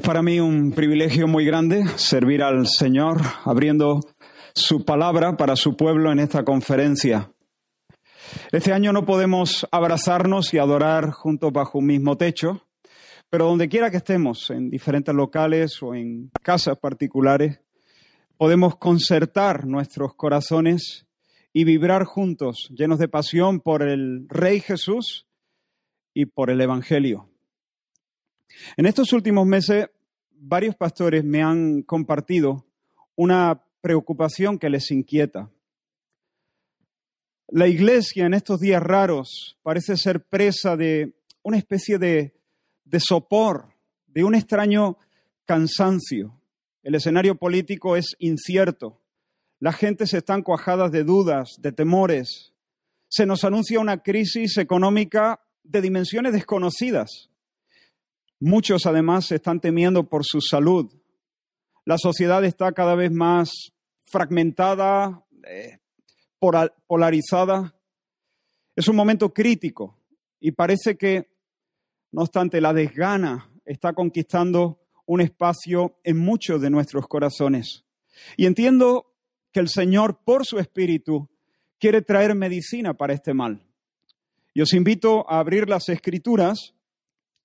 Es para mí un privilegio muy grande servir al Señor abriendo su palabra para su pueblo en esta conferencia. Este año no podemos abrazarnos y adorar juntos bajo un mismo techo, pero donde quiera que estemos, en diferentes locales o en casas particulares, podemos concertar nuestros corazones y vibrar juntos, llenos de pasión por el Rey Jesús y por el Evangelio. En estos últimos meses, varios pastores me han compartido una preocupación que les inquieta. La iglesia en estos días raros parece ser presa de una especie de, de sopor, de un extraño cansancio. El escenario político es incierto. La gente se está cuajada de dudas, de temores. Se nos anuncia una crisis económica de dimensiones desconocidas. Muchos además están temiendo por su salud. La sociedad está cada vez más fragmentada, eh, polarizada. Es un momento crítico y parece que, no obstante, la desgana está conquistando un espacio en muchos de nuestros corazones. Y entiendo que el Señor, por su Espíritu, quiere traer medicina para este mal. Y os invito a abrir las Escrituras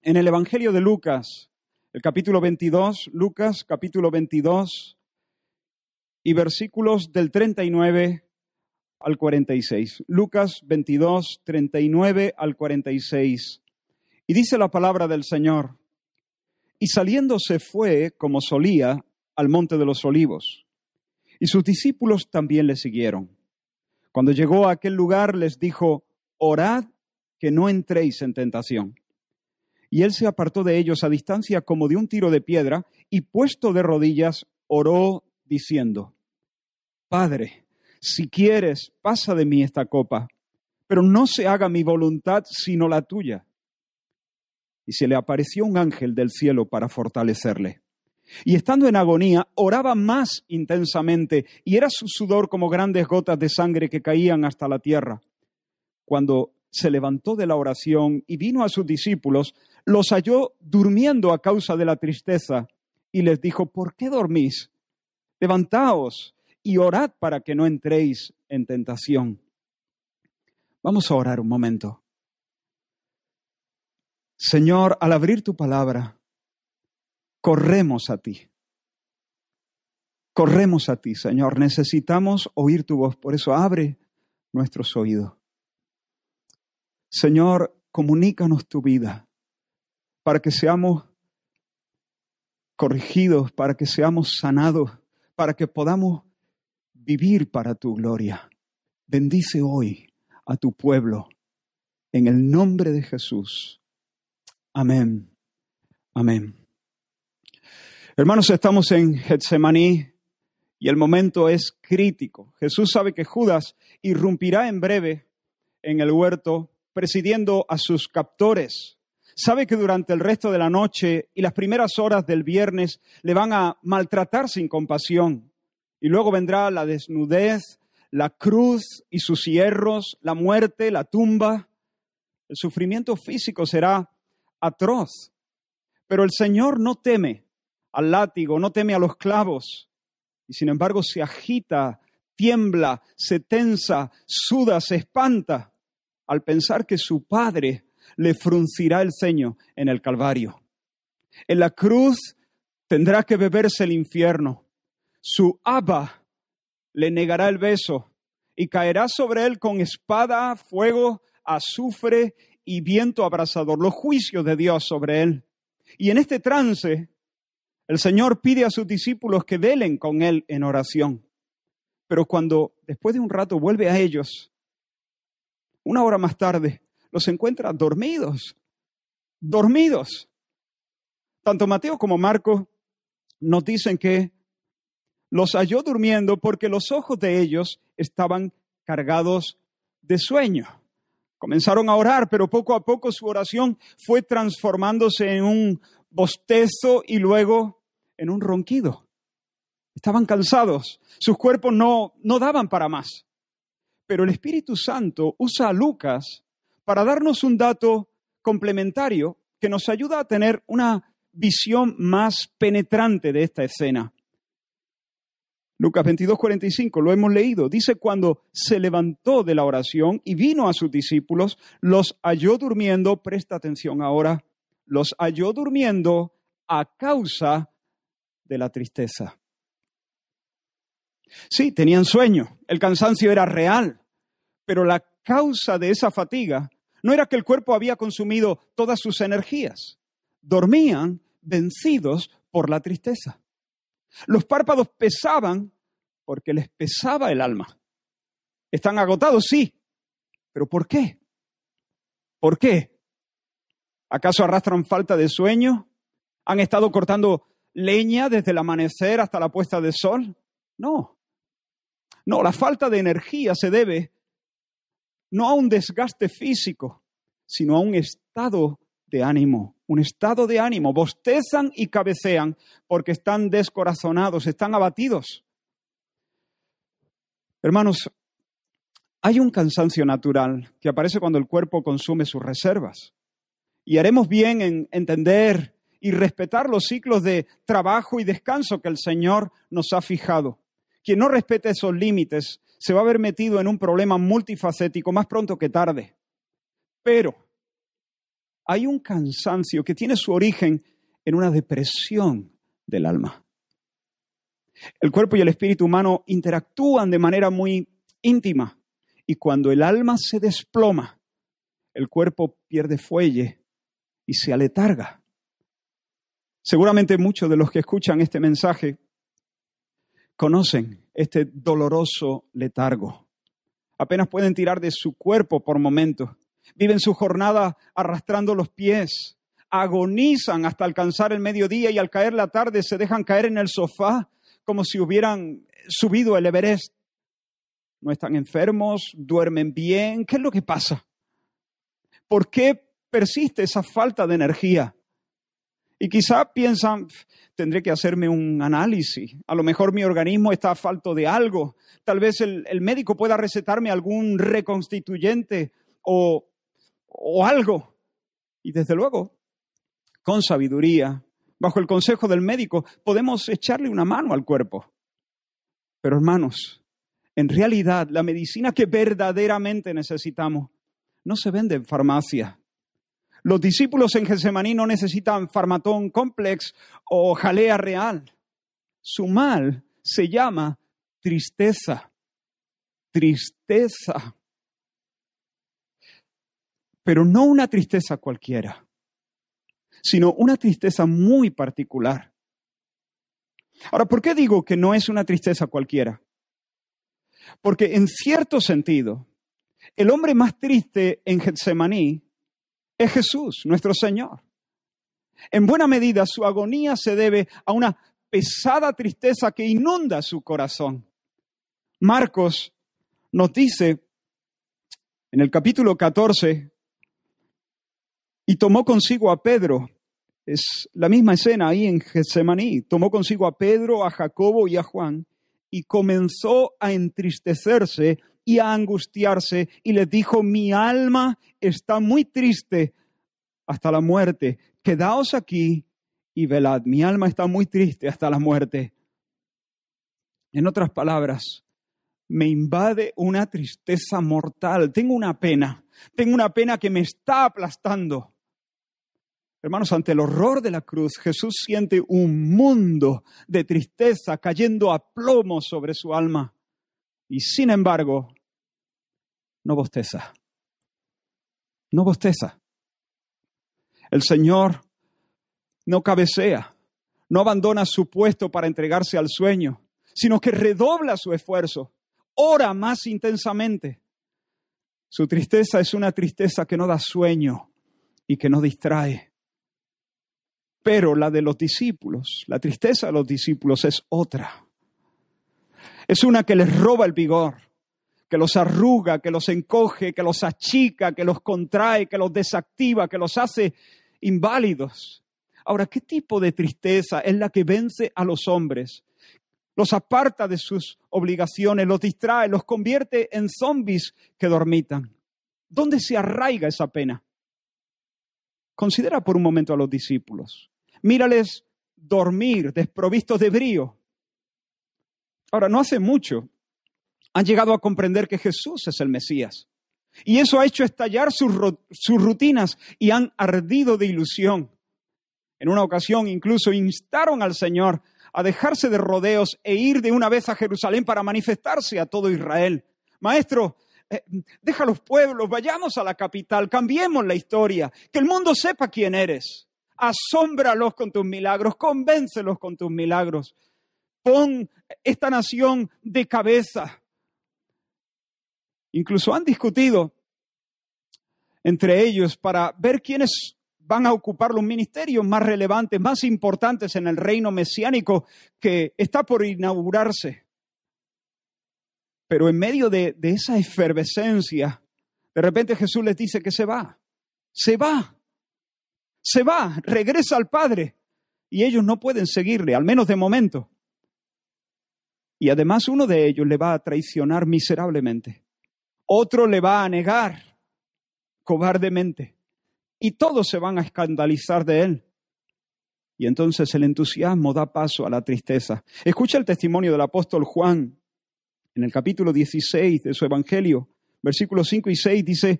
en el Evangelio de Lucas, el capítulo 22, Lucas capítulo 22 y versículos del 39 al 46. Lucas 22, 39 al 46. Y dice la palabra del Señor, y saliendo se fue, como solía, al monte de los olivos, y sus discípulos también le siguieron. Cuando llegó a aquel lugar les dijo, orad que no entréis en tentación. Y él se apartó de ellos a distancia como de un tiro de piedra y puesto de rodillas oró diciendo, Padre, si quieres, pasa de mí esta copa, pero no se haga mi voluntad sino la tuya. Y se le apareció un ángel del cielo para fortalecerle. Y estando en agonía, oraba más intensamente, y era su sudor como grandes gotas de sangre que caían hasta la tierra. Cuando se levantó de la oración y vino a sus discípulos, los halló durmiendo a causa de la tristeza y les dijo, ¿por qué dormís? Levantaos y orad para que no entréis en tentación. Vamos a orar un momento. Señor, al abrir tu palabra, corremos a ti. Corremos a ti, Señor. Necesitamos oír tu voz. Por eso abre nuestros oídos. Señor, comunícanos tu vida para que seamos corregidos, para que seamos sanados, para que podamos vivir para tu gloria. Bendice hoy a tu pueblo en el nombre de Jesús. Amén. Amén. Hermanos, estamos en Getsemaní y el momento es crítico. Jesús sabe que Judas irrumpirá en breve en el huerto presidiendo a sus captores sabe que durante el resto de la noche y las primeras horas del viernes le van a maltratar sin compasión. Y luego vendrá la desnudez, la cruz y sus hierros, la muerte, la tumba. El sufrimiento físico será atroz. Pero el Señor no teme al látigo, no teme a los clavos. Y sin embargo se agita, tiembla, se tensa, suda, se espanta al pensar que su Padre le fruncirá el ceño en el Calvario. En la cruz tendrá que beberse el infierno. Su Abba le negará el beso y caerá sobre él con espada, fuego, azufre y viento abrasador, los juicios de Dios sobre él. Y en este trance, el Señor pide a sus discípulos que velen con él en oración. Pero cuando después de un rato vuelve a ellos, una hora más tarde, los encuentra dormidos, dormidos. Tanto Mateo como Marco nos dicen que los halló durmiendo porque los ojos de ellos estaban cargados de sueño. Comenzaron a orar, pero poco a poco su oración fue transformándose en un bostezo y luego en un ronquido. Estaban cansados, sus cuerpos no, no daban para más. Pero el Espíritu Santo usa a Lucas para darnos un dato complementario que nos ayuda a tener una visión más penetrante de esta escena. Lucas 22, 45, lo hemos leído. Dice, cuando se levantó de la oración y vino a sus discípulos, los halló durmiendo, presta atención ahora, los halló durmiendo a causa de la tristeza. Sí, tenían sueño, el cansancio era real, pero la causa de esa fatiga no era que el cuerpo había consumido todas sus energías. Dormían vencidos por la tristeza. Los párpados pesaban porque les pesaba el alma. Están agotados, sí, pero ¿por qué? ¿Por qué? ¿Acaso arrastran falta de sueño? ¿Han estado cortando leña desde el amanecer hasta la puesta de sol? No. No, la falta de energía se debe no a un desgaste físico, sino a un estado de ánimo, un estado de ánimo. Bostezan y cabecean porque están descorazonados, están abatidos. Hermanos, hay un cansancio natural que aparece cuando el cuerpo consume sus reservas. Y haremos bien en entender y respetar los ciclos de trabajo y descanso que el Señor nos ha fijado. Quien no respete esos límites se va a ver metido en un problema multifacético más pronto que tarde. Pero hay un cansancio que tiene su origen en una depresión del alma. El cuerpo y el espíritu humano interactúan de manera muy íntima y cuando el alma se desploma, el cuerpo pierde fuelle y se aletarga. Seguramente muchos de los que escuchan este mensaje conocen este doloroso letargo. Apenas pueden tirar de su cuerpo por momentos. Viven su jornada arrastrando los pies. Agonizan hasta alcanzar el mediodía y al caer la tarde se dejan caer en el sofá como si hubieran subido el Everest. No están enfermos, duermen bien. ¿Qué es lo que pasa? ¿Por qué persiste esa falta de energía? Y quizá piensan, tendré que hacerme un análisis. A lo mejor mi organismo está falto de algo. Tal vez el, médico pueda recetarme algún reconstituyente o, o algo. Y desde luego, con sabiduría, bajo el consejo del médico, podemos echarle una mano al cuerpo. Pero hermanos, en realidad la medicina que verdaderamente necesitamos no se vende en farmacia. Los discípulos en Getsemaní no necesitan farmatón complex o jalea real. Su mal se llama tristeza. Tristeza. Pero no una tristeza cualquiera, sino una tristeza muy particular. Ahora, ¿por qué digo que no es una tristeza cualquiera? Porque en cierto sentido, el hombre más triste en Getsemaní es Jesús, nuestro Señor. En buena medida su agonía se debe a una pesada tristeza que inunda su corazón. Marcos nos dice en el capítulo 14, y tomó consigo a Pedro, es la misma escena ahí en Getsemaní, tomó consigo a Pedro, a Jacobo y a Juan, y comenzó a entristecerse y a angustiarse y le dijo, mi alma está muy triste hasta la muerte, quedaos aquí y velad, mi alma está muy triste hasta la muerte. En otras palabras, me invade una tristeza mortal, tengo una pena, tengo una pena que me está aplastando. Hermanos, ante el horror de la cruz, Jesús siente un mundo de tristeza cayendo a plomo sobre su alma. Y sin embargo, no bosteza. No bosteza. El Señor no cabecea, no abandona su puesto para entregarse al sueño, sino que redobla su esfuerzo, ora más intensamente. Su tristeza es una tristeza que no da sueño y que no distrae. Pero la de los discípulos, la tristeza de los discípulos es otra. Es una que les roba el vigor, que los arruga, que los encoge, que los achica, que los contrae, que los desactiva, que los hace inválidos. Ahora, ¿qué tipo de tristeza es la que vence a los hombres? Los aparta de sus obligaciones, los distrae, los convierte en zombies que dormitan. ¿Dónde se arraiga esa pena? Considera por un momento a los discípulos. Mírales dormir, desprovistos de brío. Ahora, no hace mucho han llegado a comprender que Jesús es el Mesías. Y eso ha hecho estallar sus, rutinas y han ardido de ilusión. En una ocasión incluso instaron al Señor a dejarse de rodeos e ir de una vez a Jerusalén para manifestarse a todo Israel. Maestro, eh, deja los pueblos, vayamos a la capital, cambiemos la historia, que el mundo sepa quién eres. Asómbralos con tus milagros, convéncelos con tus milagros. Pon esta nación de cabeza. Incluso han discutido entre ellos para ver quiénes van a ocupar los ministerios más relevantes, más importantes en el reino mesiánico que está por inaugurarse. Pero en medio de, esa efervescencia, de repente Jesús les dice que se va, se va, se va, regresa al Padre. Y ellos no pueden seguirle, al menos de momento. Y además uno de ellos le va a traicionar miserablemente. Otro le va a negar cobardemente. Y todos se van a escandalizar de él. Y entonces el entusiasmo da paso a la tristeza. Escucha el testimonio del apóstol Juan en el capítulo 16 de su Evangelio, versículos 5 y 6, dice,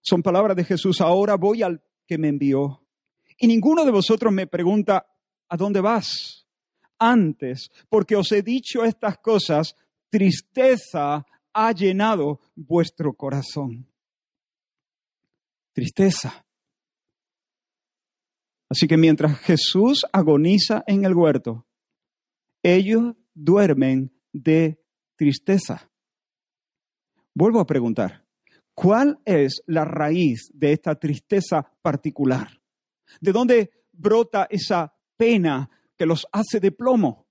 son palabras de Jesús, ahora voy al que me envió. Y ninguno de vosotros me pregunta, ¿a dónde vas? Antes, porque os he dicho estas cosas, tristeza ha llenado vuestro corazón. Tristeza. Así que mientras Jesús agoniza en el huerto, ellos duermen de tristeza. Vuelvo a preguntar, ¿cuál es la raíz de esta tristeza particular? ¿De dónde brota esa pena que los hace de plomo?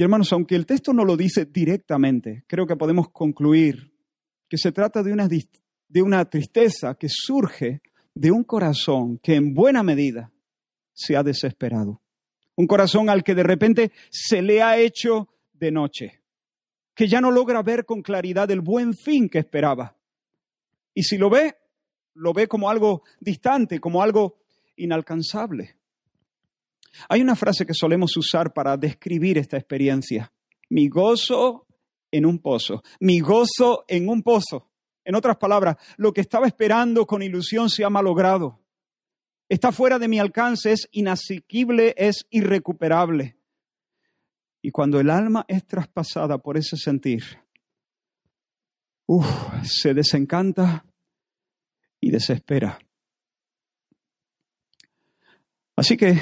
Y hermanos, aunque el texto no lo dice directamente, creo que podemos concluir que se trata de una, de una tristeza que surge de un corazón que en buena medida se ha desesperado. Un corazón al que de repente se le ha hecho de noche, que ya no logra ver con claridad el buen fin que esperaba. Y si lo ve, lo ve como algo distante, como algo inalcanzable. Hay una frase que solemos usar para describir esta experiencia. Mi gozo en un pozo, mi gozo en un pozo. En otras palabras, lo que estaba esperando con ilusión se ha malogrado. Está fuera de mi alcance, es inasequible, es irrecuperable. Y cuando el alma es traspasada por ese sentir, se desencanta y desespera. Así que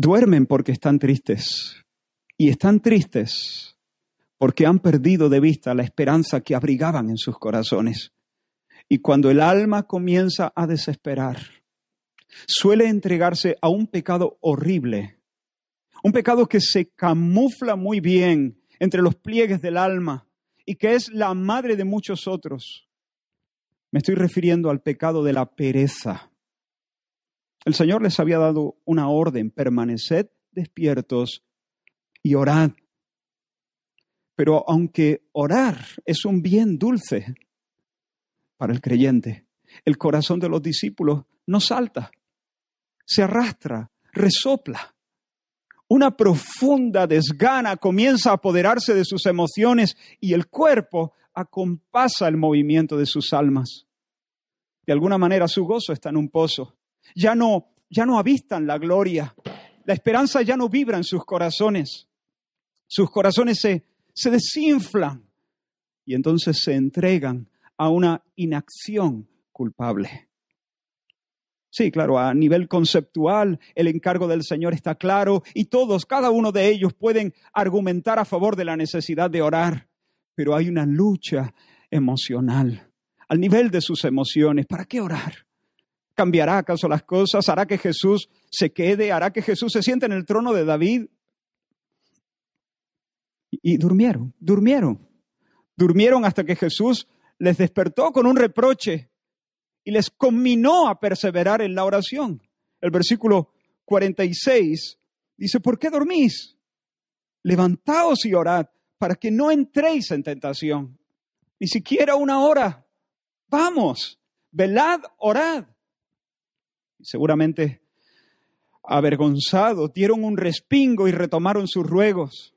duermen porque están tristes. Y están tristes porque han perdido de vista la esperanza que abrigaban en sus corazones. Y cuando el alma comienza a desesperar, suele entregarse a un pecado horrible un pecado que se camufla muy bien entre los pliegues del alma y que es la madre de muchos otros. Me estoy refiriendo al pecado de la pereza. El Señor les había dado una orden, permaneced despiertos y orad. Pero aunque orar es un bien dulce para el creyente, el corazón de los discípulos no salta, se arrastra, resopla. Una profunda desgana comienza a apoderarse de sus emociones y el cuerpo acompasa el movimiento de sus almas. De alguna manera su gozo está en un pozo. Ya no, ya no avistan la gloria. La esperanza ya no vibra en sus corazones. Sus corazones se, se desinflan y entonces se entregan a una inacción culpable. Sí, claro, a nivel conceptual el encargo del Señor está claro y todos, cada uno de ellos pueden argumentar a favor de la necesidad de orar, pero hay una lucha emocional al nivel de sus emociones. ¿Para qué orar? ¿Cambiará acaso las cosas? ¿Hará que Jesús se quede? ¿Hará que Jesús se siente en el trono de David? Y, durmieron, durmieron. Durmieron hasta que Jesús les despertó con un reproche y les conminó a perseverar en la oración. El versículo 46 dice, ¿por qué dormís? Levantaos y orad para que no entréis en tentación. Ni siquiera una hora. Vamos, velad, orad. Seguramente avergonzados, dieron un respingo y retomaron sus ruegos.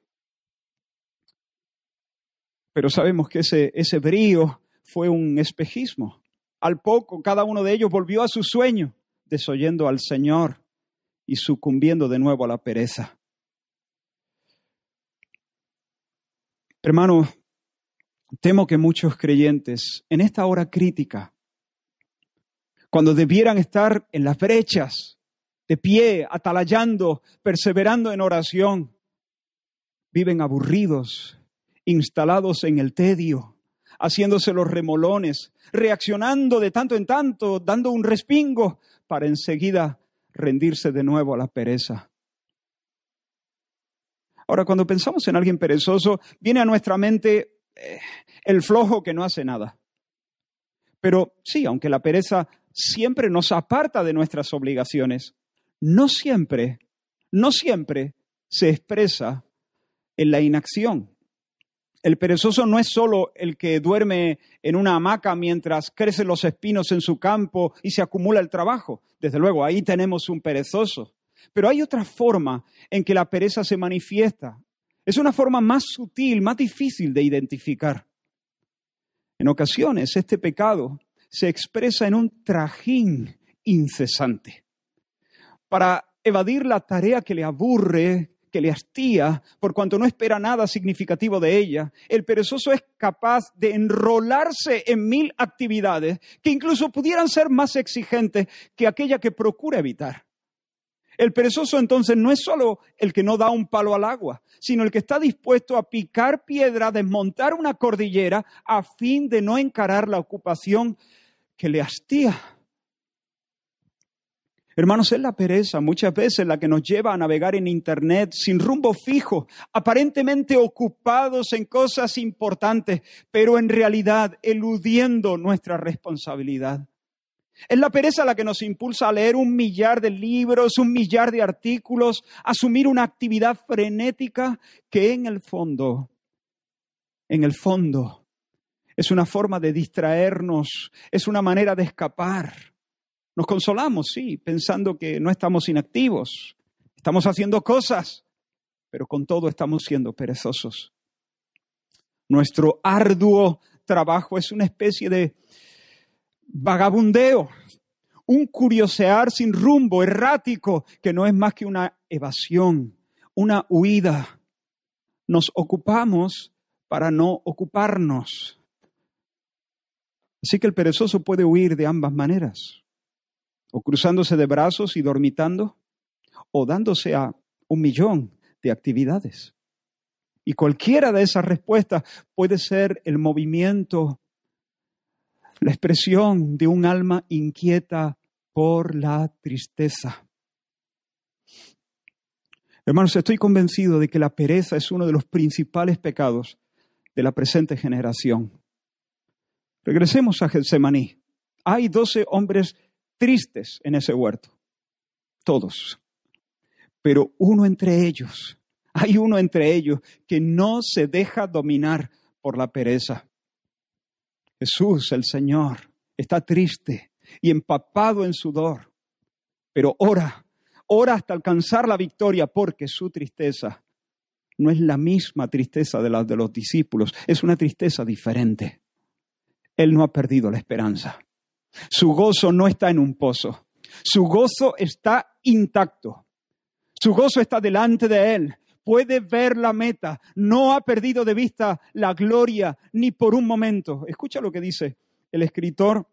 Pero sabemos que ese, brío fue un espejismo. Al poco, cada uno de ellos volvió a su sueño, desoyendo al Señor y sucumbiendo de nuevo a la pereza. Hermano, temo que muchos creyentes en esta hora crítica, cuando debieran estar en las brechas, de pie, atalayando, perseverando en oración, viven aburridos, instalados en el tedio, haciéndose los remolones, reaccionando de tanto en tanto, dando un respingo para enseguida rendirse de nuevo a la pereza. Ahora, cuando pensamos en alguien perezoso, viene a nuestra mente eh, el flojo que no hace nada. Pero sí, aunque la pereza siempre nos aparta de nuestras obligaciones, no siempre, no siempre se expresa en la inacción. El perezoso no es solo el que duerme en una hamaca mientras crecen los espinos en su campo y se acumula el trabajo. Desde luego, ahí tenemos un perezoso. Pero hay otra forma en que la pereza se manifiesta. Es una forma más sutil, más difícil de identificar. En ocasiones, este pecado se expresa en un trajín incesante. Para evadir la tarea que le aburre, que le hastía, por cuanto no espera nada significativo de ella. El perezoso es capaz de enrolarse en mil actividades que incluso pudieran ser más exigentes que aquella que procura evitar. El perezoso entonces no es solo el que no da un palo al agua, sino el que está dispuesto a picar piedra, desmontar una cordillera a fin de no encarar la ocupación que le hastía. Hermanos, es la pereza muchas veces la que nos lleva a navegar en Internet sin rumbo fijo, aparentemente ocupados en cosas importantes, pero en realidad eludiendo nuestra responsabilidad. Es la pereza la que nos impulsa a leer un millar de libros, un millar de artículos, asumir una actividad frenética que en el fondo, en el fondo, es una forma de distraernos, es una manera de escapar nos consolamos, sí, pensando que no estamos inactivos, estamos haciendo cosas, pero con todo estamos siendo perezosos. Nuestro arduo trabajo es una especie de vagabundeo, un curiosear sin rumbo, errático, que no es más que una evasión, una huida. Nos ocupamos para no ocuparnos. Así que el perezoso puede huir de ambas maneras o cruzándose de brazos y dormitando, o dándose a un millón de actividades. Y cualquiera de esas respuestas puede ser el movimiento, la expresión de un alma inquieta por la tristeza. Hermanos, estoy convencido de que la pereza es uno de los principales pecados de la presente generación. Regresemos a Getsemaní. Hay doce hombres tristes en ese huerto, todos. Pero uno entre ellos, hay uno entre ellos que no se deja dominar por la pereza. Jesús, el Señor, está triste y empapado en sudor, pero ora, ora hasta alcanzar la victoria porque su tristeza no es la misma tristeza de la de los discípulos, es una tristeza diferente. Él no ha perdido la esperanza. Su gozo no está en un pozo. Su gozo está intacto. Su gozo está delante de él. Puede ver la meta. No ha perdido de vista la gloria ni por un momento. Escucha lo que dice el escritor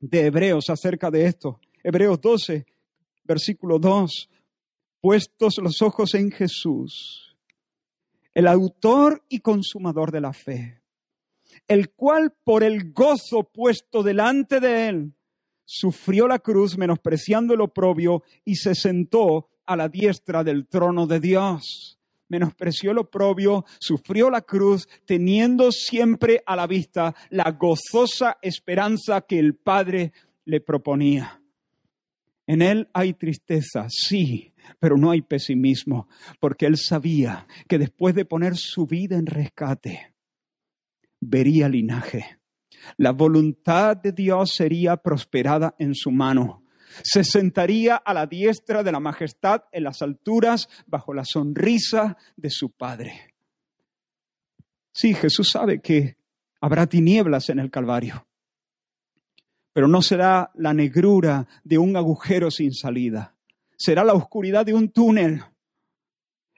de Hebreos acerca de esto. Hebreos 12, versículo 2. Puestos los ojos en Jesús, el autor y consumador de la fe el cual por el gozo puesto delante de él, sufrió la cruz menospreciando el oprobio y se sentó a la diestra del trono de Dios. Menospreció el oprobio, sufrió la cruz, teniendo siempre a la vista la gozosa esperanza que el Padre le proponía. En él hay tristeza, sí, pero no hay pesimismo, porque él sabía que después de poner su vida en rescate, vería linaje. La voluntad de Dios sería prosperada en su mano. Se sentaría a la diestra de la majestad en las alturas bajo la sonrisa de su Padre. Sí, Jesús sabe que habrá tinieblas en el Calvario, pero no será la negrura de un agujero sin salida, será la oscuridad de un túnel.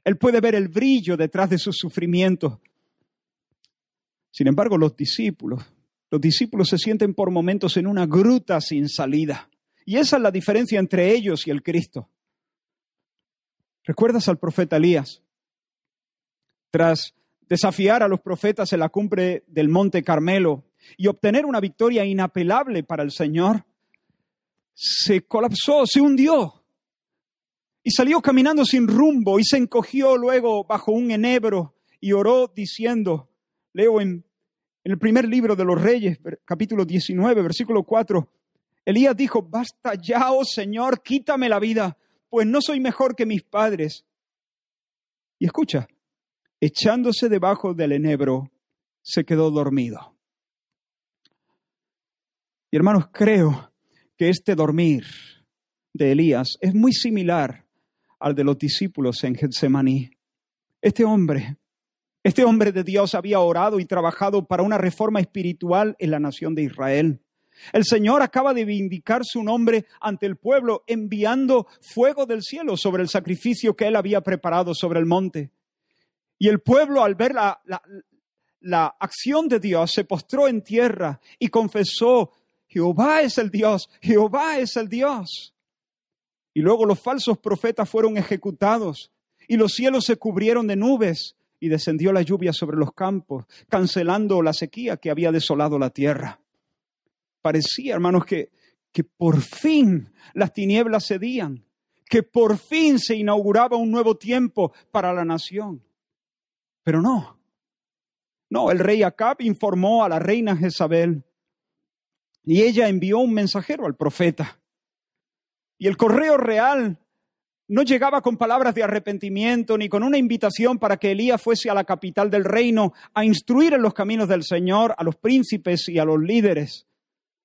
Él puede ver el brillo detrás de sus sufrimientos. Sin embargo, los discípulos, los discípulos se sienten por momentos en una gruta sin salida. Y esa es la diferencia entre ellos y el Cristo. ¿Recuerdas al profeta Elías? Tras desafiar a los profetas en la cumbre del Monte Carmelo y obtener una victoria inapelable para el Señor, se colapsó, se hundió y salió caminando sin rumbo y se encogió luego bajo un enebro y oró diciendo, leo en, en el primer libro de los Reyes, capítulo 19, versículo 4, Elías dijo, basta ya, oh Señor, quítame la vida, pues no soy mejor que mis padres. Y escucha, echándose debajo del enebro, se quedó dormido. Y hermanos, creo que este dormir de Elías es muy similar al de los discípulos en Getsemaní. Este hombre, este hombre de Dios había orado y trabajado para una reforma espiritual en la nación de Israel. El Señor acaba de vindicar su nombre ante el pueblo enviando fuego del cielo sobre el sacrificio que él había preparado sobre el monte. Y el pueblo al ver la, la, acción de Dios se postró en tierra y confesó, Jehová es el Dios, Jehová es el Dios. Y luego los falsos profetas fueron ejecutados y los cielos se cubrieron de nubes y descendió la lluvia sobre los campos, cancelando la sequía que había desolado la tierra. Parecía, hermanos, que, que por fin las tinieblas cedían, que por fin se inauguraba un nuevo tiempo para la nación. Pero no. No, el rey Acab informó a la reina Jezabel y ella envió un mensajero al profeta. Y el correo real no llegaba con palabras de arrepentimiento ni con una invitación para que Elías fuese a la capital del reino a instruir en los caminos del Señor a los príncipes y a los líderes.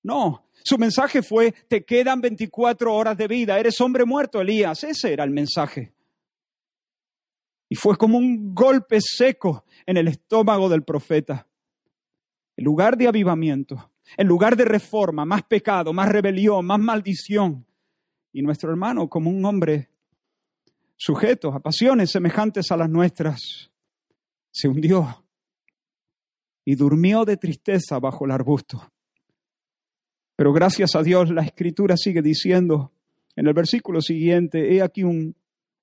No, su mensaje fue, te quedan 24 horas de vida, eres hombre muerto, Elías. Ese era el mensaje. Y fue como un golpe seco en el estómago del profeta. En lugar de avivamiento, en lugar de reforma, más pecado, más rebelión, más maldición. Y nuestro hermano, como un hombre sujeto a pasiones semejantes a las nuestras, se hundió y durmió de tristeza bajo el arbusto. Pero gracias a Dios la escritura sigue diciendo en el versículo siguiente, he aquí un,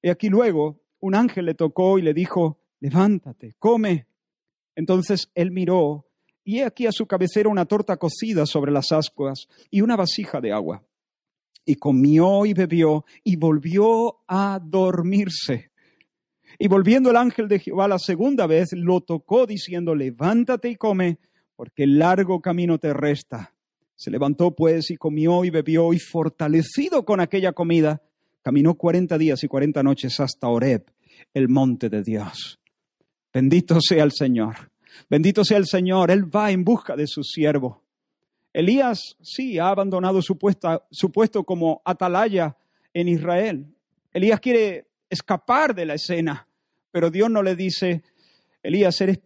he aquí luego un ángel le tocó y le dijo, levántate, come. Entonces él miró y he aquí a su cabecera una torta cocida sobre las ascuas y una vasija de agua. Y comió y bebió y volvió a dormirse. Y volviendo el ángel de Jehová la segunda vez, lo tocó diciendo, levántate y come, porque largo camino te resta. Se levantó pues y comió y bebió y fortalecido con aquella comida, Caminó cuarenta días y cuarenta noches hasta Oreb, el monte de Dios. Bendito sea el Señor. Bendito sea el Señor. Él va en busca de su siervo. Elías sí ha abandonado su, su puesto como atalaya en Israel. Elías quiere escapar de la escena, pero Dios no le dice, Elías, eres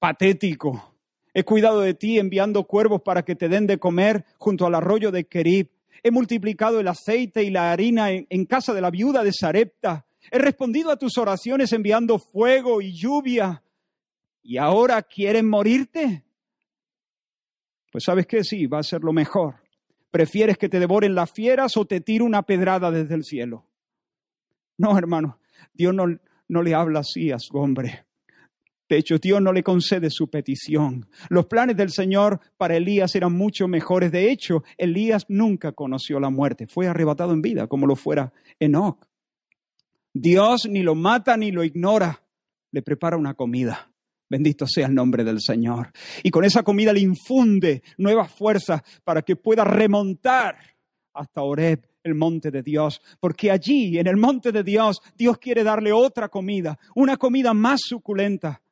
patético. He cuidado de ti enviando cuervos para que te den de comer junto al arroyo de Kerib. He multiplicado el aceite y la harina en, casa de la viuda de Sarepta. He respondido a tus oraciones enviando fuego y lluvia. ¿Y ahora quieren morirte? Pues sabes qué, sí, va a ser lo mejor. ¿Prefieres que te devoren las fieras o te tire una pedrada desde el cielo? No, hermano, Dios no, no le habla así a su hombre. De hecho, Dios no le concede su petición. Los planes del Señor para Elías eran mucho mejores. De hecho, Elías nunca conoció la muerte. Fue arrebatado en vida, como lo fuera Enoch. Dios ni lo mata ni lo ignora. Le prepara una comida. Bendito sea el nombre del Señor. Y con esa comida le infunde nuevas fuerzas para que pueda remontar hasta Oreb, el monte de Dios. Porque allí, en el monte de Dios, Dios quiere darle otra comida, una comida más suculenta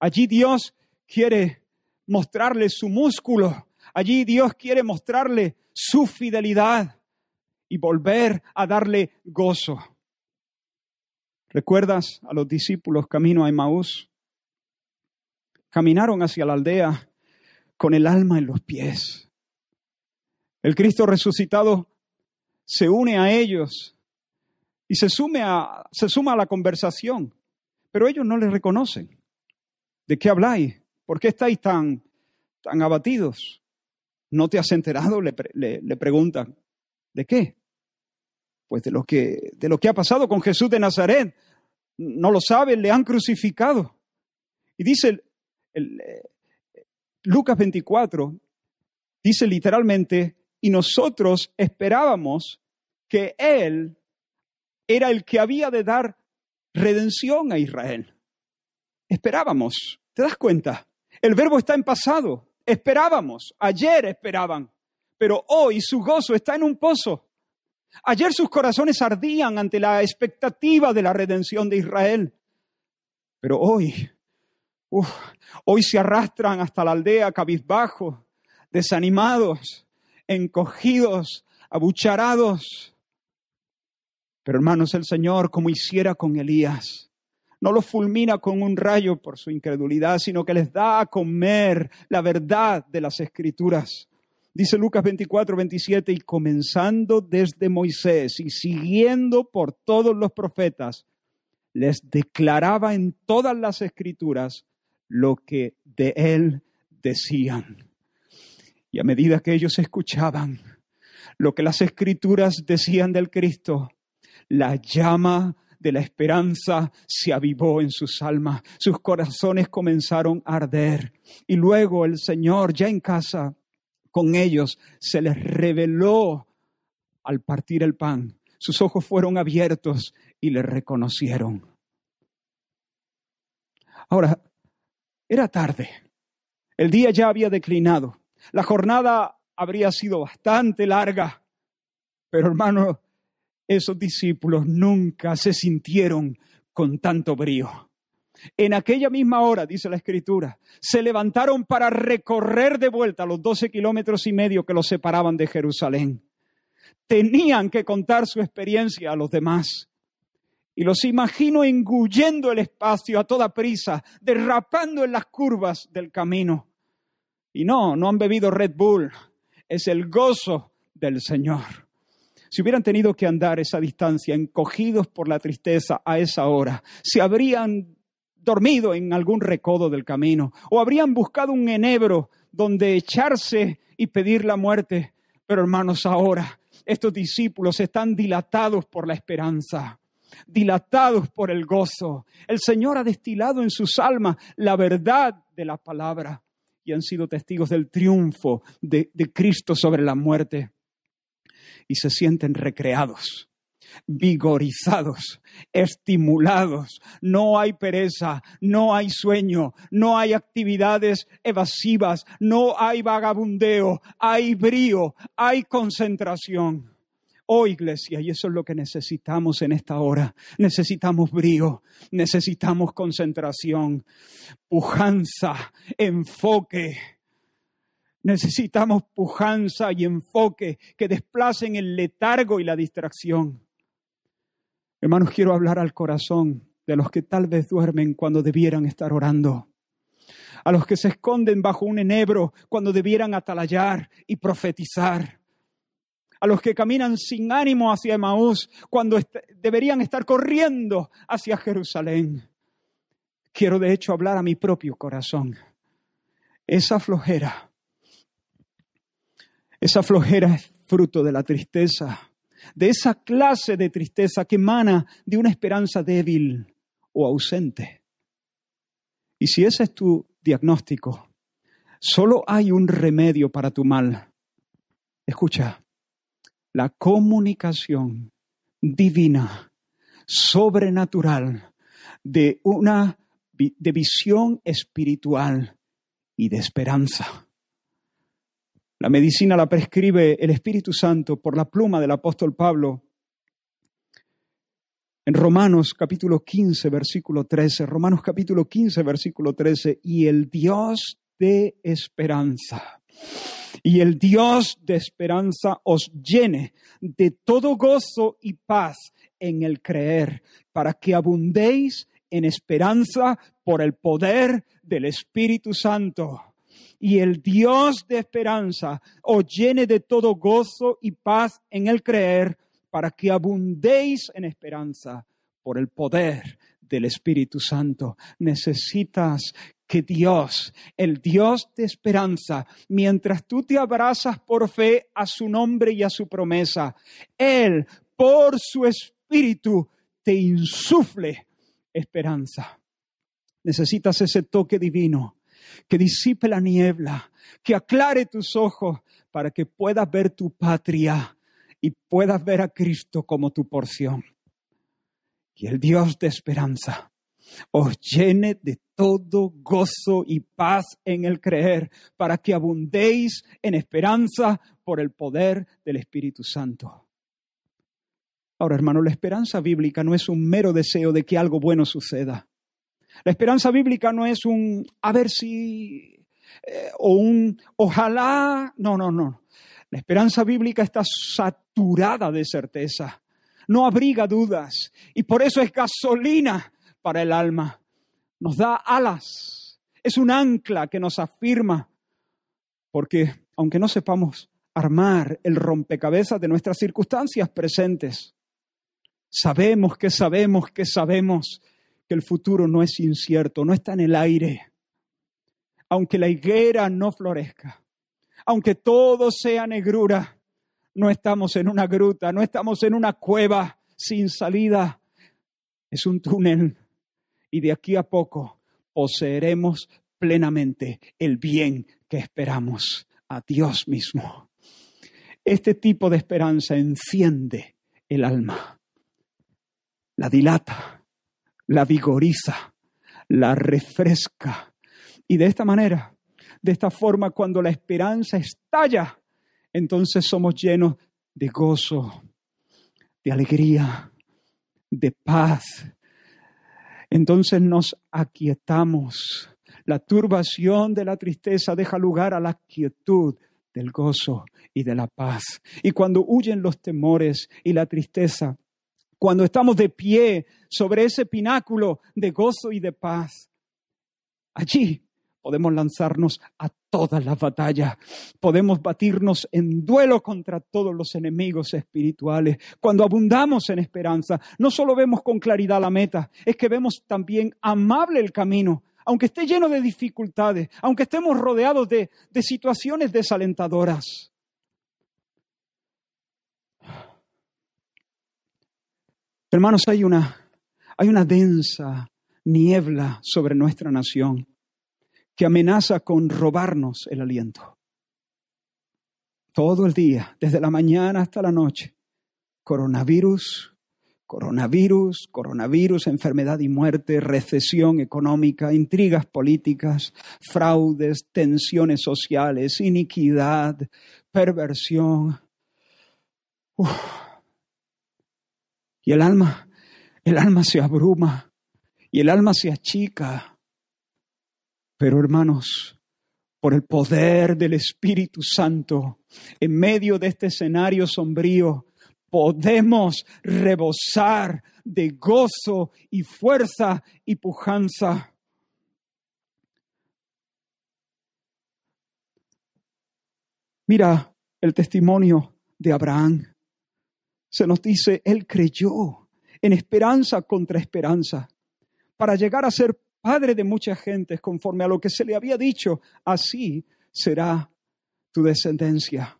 Allí Dios quiere mostrarle su músculo. Allí Dios quiere mostrarle su fidelidad. y volver a darle gozo. ¿Recuerdas a los discípulos camino a Emaús? Caminaron hacia la aldea con el alma en los pies. El Cristo resucitado se une a ellos y se, a, suma a la conversación, pero ellos no le reconocen. ¿De qué habláis? ¿Por qué estáis tan, tan abatidos? ¿No te has enterado? Le, le preguntan. ¿De qué? Pues de lo, que, de lo que ha pasado con Jesús de Nazaret. No lo saben, le han crucificado. Y dice el, eh, Lucas 24, dice literalmente, y nosotros esperábamos que Él era el que había de dar redención a Israel. Esperábamos, ¿te das cuenta? El verbo está en pasado. Esperábamos, ayer esperaban, pero hoy su gozo está en un pozo. Ayer sus corazones ardían ante la expectativa de la redención de Israel, pero hoy, hoy se arrastran hasta la aldea cabizbajos, desanimados, encogidos, abucharados. Pero hermanos, el Señor, como hiciera con Elías, no los fulmina con un rayo por su incredulidad, sino que les da a comer la verdad de las escrituras. Dice Lucas 24, 27, y comenzando desde Moisés y siguiendo por todos los profetas, les declaraba en todas las escrituras lo que de él decían. Y a medida que ellos escuchaban lo que las escrituras decían del Cristo, la llama de la esperanza se avivó en sus almas, sus corazones comenzaron a arder. Y luego el Señor, ya en casa, con ellos, se les reveló al partir el pan. Sus ojos fueron abiertos y le reconocieron. Ahora, era tarde. El día ya había declinado. La jornada habría sido bastante larga. Pero hermano, esos discípulos nunca se sintieron con tanto brío. En aquella misma hora, dice la escritura, se levantaron para recorrer de vuelta los doce kilómetros y medio que los separaban de Jerusalén. Tenían que contar su experiencia a los demás. Y los imagino engullendo el espacio a toda prisa, derrapando en las curvas del camino. Y no, no han bebido Red Bull, es el gozo del Señor. Si hubieran tenido que andar esa distancia encogidos por la tristeza a esa hora, se habrían dormido en algún recodo del camino, o habrían buscado un enebro donde echarse y pedir la muerte. Pero hermanos, ahora estos discípulos están dilatados por la esperanza, dilatados por el gozo. El Señor ha destilado en sus almas la verdad de la palabra y han sido testigos del triunfo de, Cristo sobre la muerte y se sienten recreados vigorizados, estimulados. No hay pereza, no hay sueño, no hay actividades evasivas, no hay vagabundeo, hay brío, hay concentración. Oh iglesia, y eso es lo que necesitamos en esta hora. Necesitamos brío, necesitamos concentración, pujanza, enfoque Necesitamos pujanza y enfoque que desplacen el letargo y la distracción. Hermanos, quiero hablar al corazón de los que tal vez duermen cuando debieran estar orando, a los que se esconden bajo un enebro cuando debieran atalayar y profetizar, a los que caminan sin ánimo hacia Emaús cuando deberían estar corriendo hacia Jerusalén. Quiero de hecho hablar a mi propio corazón. Esa flojera, esa flojera es fruto de la tristeza de esa clase de tristeza que emana de una esperanza débil o ausente. Y si ese es tu diagnóstico, solo hay un remedio para tu mal. Escucha, la comunicación divina, sobrenatural, de una de visión espiritual y de esperanza. La medicina la prescribe el Espíritu Santo por la pluma del apóstol Pablo. En Romanos capítulo 15, versículo 13, Romanos capítulo 15, versículo 13, y el Dios de esperanza Y el Dios de esperanza os llene de todo gozo y paz en el creer, para que abundéis en esperanza por el poder del Espíritu Santo. Y el Dios de esperanza os llene de todo gozo y paz en el creer, para que abundéis en esperanza por el poder del Espíritu Santo. Necesitas que Dios, el Dios de esperanza, mientras tú te abrazas por fe a su nombre y a su promesa, Él, por su Espíritu, te insufle esperanza. Necesitas ese toque divino que disipe la niebla, que aclare tus ojos para que puedas ver tu patria y puedas ver a Cristo como tu porción. Y el Dios de esperanza os llene de todo gozo y paz en el creer, para que abundéis en esperanza por el poder del Espíritu Santo. Ahora, hermano, la esperanza bíblica no es un mero deseo de que algo bueno suceda. La esperanza bíblica no es un a ver si eh, o un ojalá. No, no, no. La esperanza bíblica está saturada de certeza. No abriga dudas y por eso es gasolina para el alma. Nos da alas. Es un ancla que nos afirma. Porque aunque no sepamos armar el rompecabezas de nuestras circunstancias presentes, Sabemos que sabemos que sabemos que el futuro no es incierto, no está en el aire. Aunque la higuera no florezca, aunque todo sea negrura, no estamos en una gruta, no estamos en una cueva sin salida. Es un túnel y de aquí a poco poseeremos plenamente el bien que esperamos a Dios mismo. Este tipo de esperanza enciende el alma la dilata, la vigoriza, la refresca. Y de esta manera, de esta forma, cuando la esperanza estalla, entonces somos llenos de gozo, de alegría, de paz. Entonces nos aquietamos. La turbación de la tristeza deja lugar a la quietud del gozo y de la paz. Y cuando huyen los temores y la tristeza, cuando estamos de pie sobre ese pináculo de gozo y de paz. Allí podemos lanzarnos a todas las batallas, podemos batirnos en duelo contra todos los enemigos espirituales. Cuando abundamos en esperanza, no solo vemos con claridad la meta, es que vemos también amable el camino, aunque esté lleno de dificultades, aunque estemos rodeados de, de situaciones desalentadoras. Hermanos, hay una, hay una densa niebla sobre nuestra nación que amenaza con robarnos el aliento. Todo el día, desde la mañana hasta la noche, coronavirus, coronavirus, coronavirus, enfermedad y muerte, recesión económica, intrigas políticas, fraudes, tensiones sociales, iniquidad, perversión. Y el alma, el alma se abruma y el alma se achica. Pero hermanos, por el poder del Espíritu Santo, en medio de este escenario sombrío, podemos rebosar de gozo y fuerza y pujanza. Mira el testimonio de Abraham se nos dice, Él creyó en esperanza contra esperanza, para llegar a ser padre de muchas gentes, conforme a lo que se le había dicho, así será tu descendencia.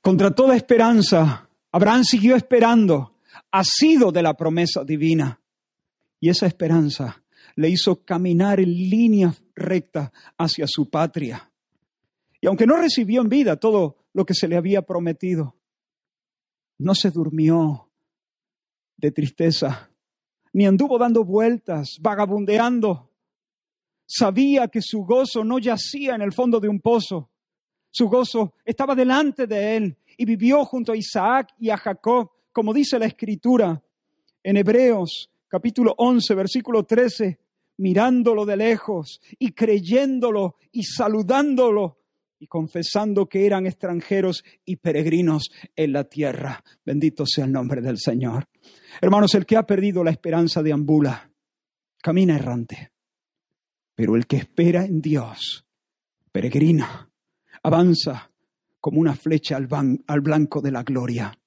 Contra toda esperanza, Abraham siguió esperando, ha sido de la promesa divina. Y esa esperanza le hizo caminar en línea recta hacia su patria. Y aunque no recibió en vida todo lo que se le había prometido, no se durmió de tristeza, ni anduvo dando vueltas, vagabundeando. Sabía que su gozo no yacía en el fondo de un pozo. Su gozo estaba delante de él y vivió junto a Isaac y a Jacob, como dice la escritura en Hebreos capítulo 11, versículo 13, mirándolo de lejos y creyéndolo y saludándolo y confesando que eran extranjeros y peregrinos en la tierra. Bendito sea el nombre del Señor. Hermanos, el que ha perdido la esperanza de ambula, camina errante. Pero el que espera en Dios, peregrina, avanza como una flecha al, al blanco de la gloria.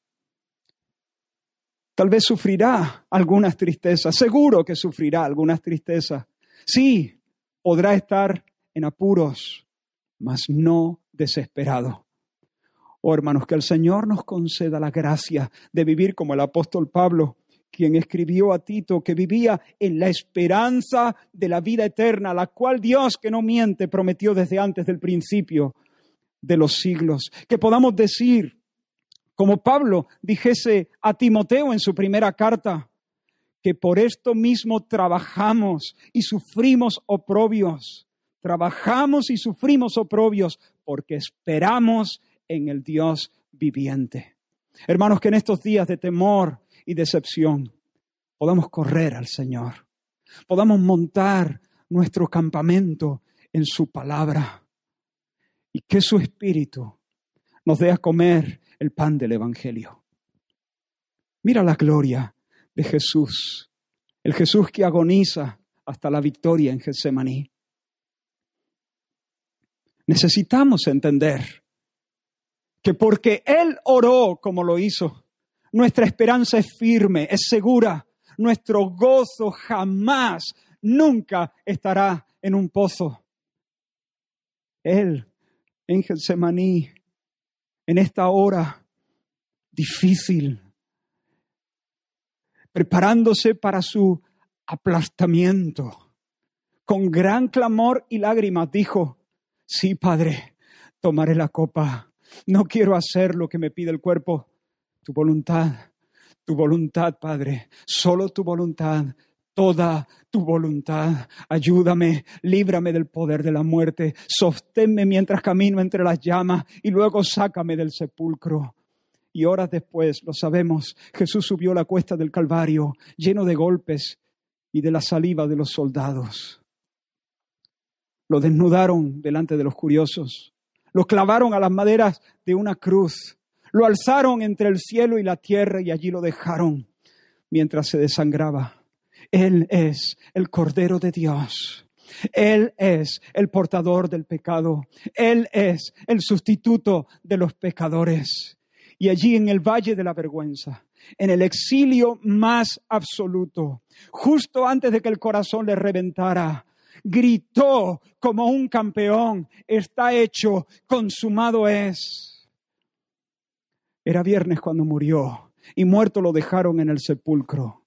Tal vez sufrirá algunas tristezas, seguro que sufrirá algunas tristezas. Sí, podrá estar en apuros, mas no desesperado. Oh hermanos, que el Señor nos conceda la gracia de vivir como el apóstol Pablo, quien escribió a Tito que vivía en la esperanza de la vida eterna, la cual Dios, que no miente, prometió desde antes del principio de los siglos. Que podamos decir, como Pablo dijese a Timoteo en su primera carta, que por esto mismo trabajamos y sufrimos oprobios trabajamos y sufrimos oprobios porque esperamos en el Dios viviente. Hermanos, que en estos días de temor y decepción podamos correr al Señor, podamos montar nuestro campamento en su palabra y que su espíritu nos dé a comer el pan del Evangelio. Mira la gloria de Jesús, el Jesús que agoniza hasta la victoria en Getsemaní. Necesitamos entender que porque Él oró como lo hizo, nuestra esperanza es firme, es segura, nuestro gozo jamás, nunca estará en un pozo. Él en Getsemaní, en esta hora difícil, preparándose para su aplastamiento, con gran clamor y lágrimas, dijo, Sí, Padre, tomaré la copa. No quiero hacer lo que me pide el cuerpo. Tu voluntad, tu voluntad, Padre, solo tu voluntad, toda tu voluntad. Ayúdame, líbrame del poder de la muerte, sosténme mientras camino entre las llamas y luego sácame del sepulcro. Y horas después, lo sabemos, Jesús subió la cuesta del Calvario lleno de golpes y de la saliva de los soldados. Lo desnudaron delante de los curiosos, lo clavaron a las maderas de una cruz, lo alzaron entre el cielo y la tierra y allí lo dejaron mientras se desangraba. Él es el Cordero de Dios. Él es el portador del pecado. Él es el sustituto de los pecadores. Y allí en el valle de la vergüenza, en el exilio más absoluto, justo antes de que el corazón le reventara, gritó como un campeón, está hecho, consumado es. Era viernes cuando murió y muerto lo dejaron en el sepulcro.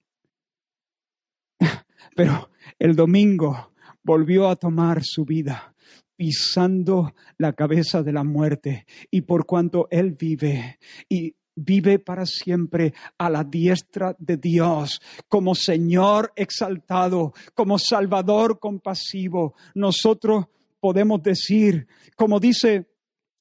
Pero el domingo volvió a tomar su vida pisando la cabeza de la muerte y por cuanto él vive y vive para siempre a la diestra de Dios, como Señor exaltado, como Salvador compasivo. Nosotros podemos decir, como dice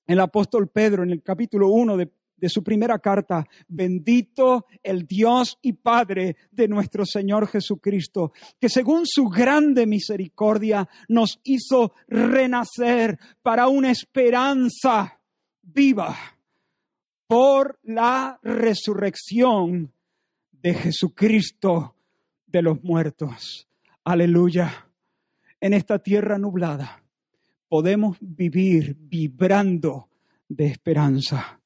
el apóstol Pedro en el capítulo 1 de, de su primera carta, bendito el Dios y Padre de nuestro Señor Jesucristo, que según su grande misericordia nos hizo renacer para una esperanza viva por la resurrección de Jesucristo de los muertos. Aleluya. En esta tierra nublada podemos vivir vibrando de esperanza.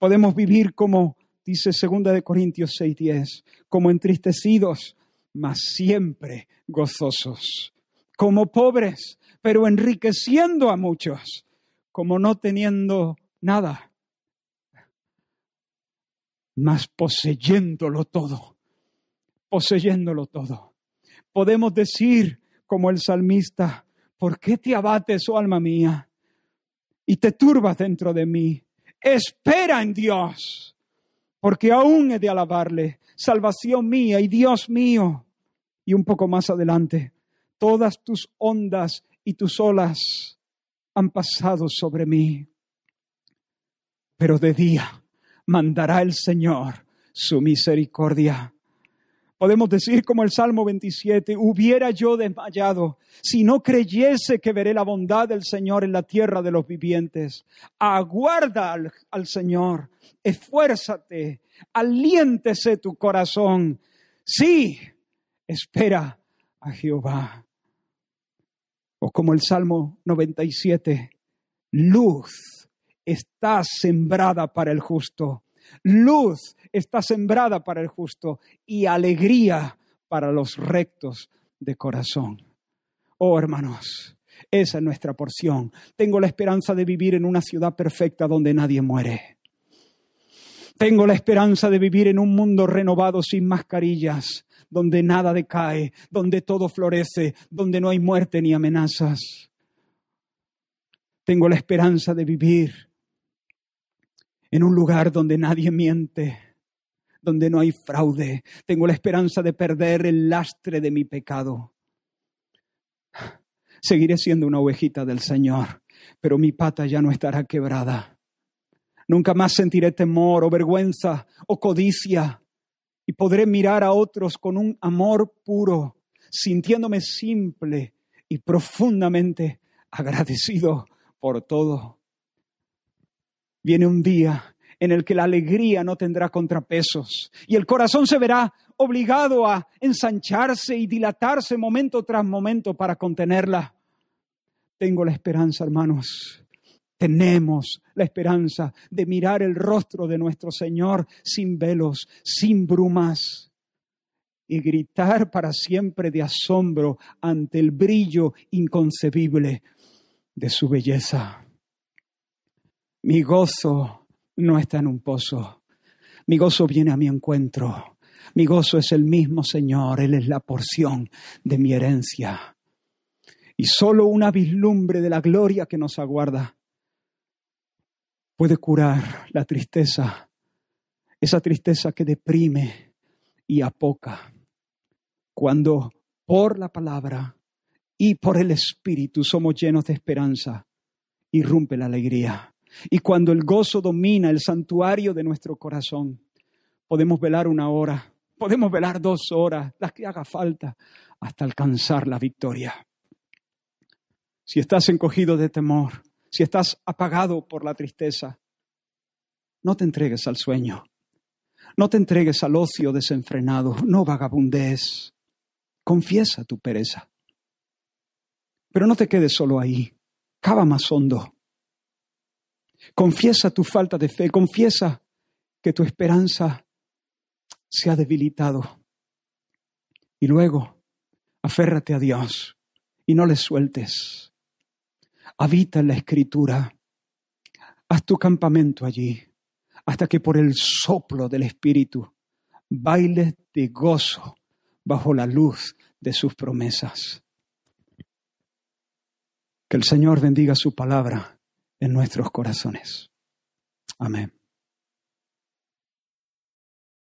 Podemos vivir como dice 2 de Corintios 6:10, como entristecidos, mas siempre gozosos, como pobres, pero enriqueciendo a muchos, como no teniendo nada, mas poseyéndolo todo, poseyéndolo todo. Podemos decir, como el salmista, ¿por qué te abates, oh alma mía? Y te turbas dentro de mí. Espera en Dios, porque aún he de alabarle, salvación mía y Dios mío. Y un poco más adelante, todas tus ondas y tus olas han pasado sobre mí. Pero de día mandará el Señor su misericordia. Podemos decir como el Salmo 27, hubiera yo desmayado si no creyese que veré la bondad del Señor en la tierra de los vivientes. Aguarda al, al Señor, esfuérzate, aliéntese tu corazón. Sí, espera a Jehová. O como el Salmo 97, luz está sembrada para el justo Luz está sembrada para el justo y alegría para los rectos de corazón. Oh hermanos, esa es nuestra porción. Tengo la esperanza de vivir en una ciudad perfecta donde nadie muere. Tengo la esperanza de vivir en un mundo renovado sin mascarillas, donde nada decae, donde todo florece, donde no hay muerte ni amenazas. Tengo la esperanza de vivir en un lugar donde nadie miente, donde no hay fraude. Tengo la esperanza de perder el lastre de mi pecado. Seguiré siendo una ovejita del Señor, pero mi pata ya no estará quebrada. Nunca más sentiré temor o vergüenza o codicia y podré mirar a otros con un amor puro, sintiéndome simple y profundamente agradecido por todo. Viene un día en el que la alegría no tendrá contrapesos y el corazón se verá obligado a ensancharse y dilatarse momento tras momento para contenerla. Tengo la esperanza, hermanos. Tenemos la esperanza de mirar el rostro de nuestro Señor sin velos, sin brumas y gritar para siempre de asombro ante el brillo inconcebible de su belleza. Mi gozo no está en un pozo. Mi gozo viene a mi encuentro. Mi gozo es el mismo Señor. Él es la porción de mi herencia. Y solo una vislumbre de la gloria que nos aguarda puede curar la tristeza, esa tristeza que deprime y apoca. Cuando por la palabra y por el Espíritu somos llenos de esperanza, irrumpe la alegría. Y cuando el gozo domina el santuario de nuestro corazón, podemos velar una hora, podemos velar dos horas, las que haga falta, hasta alcanzar la victoria. Si estás encogido de temor, si estás apagado por la tristeza, no te entregues al sueño, no te entregues al ocio desenfrenado, no vagabundes, confiesa tu pereza. Pero no te quedes solo ahí, cava más hondo Confiesa tu falta de fe, confiesa que tu esperanza se ha debilitado. Y luego, aférrate a Dios y no le sueltes. Habita en la escritura. Haz tu campamento allí hasta que por el soplo del Espíritu bailes de gozo bajo la luz de sus promesas. Que el Señor bendiga su palabra en nuestros corazones. Amén.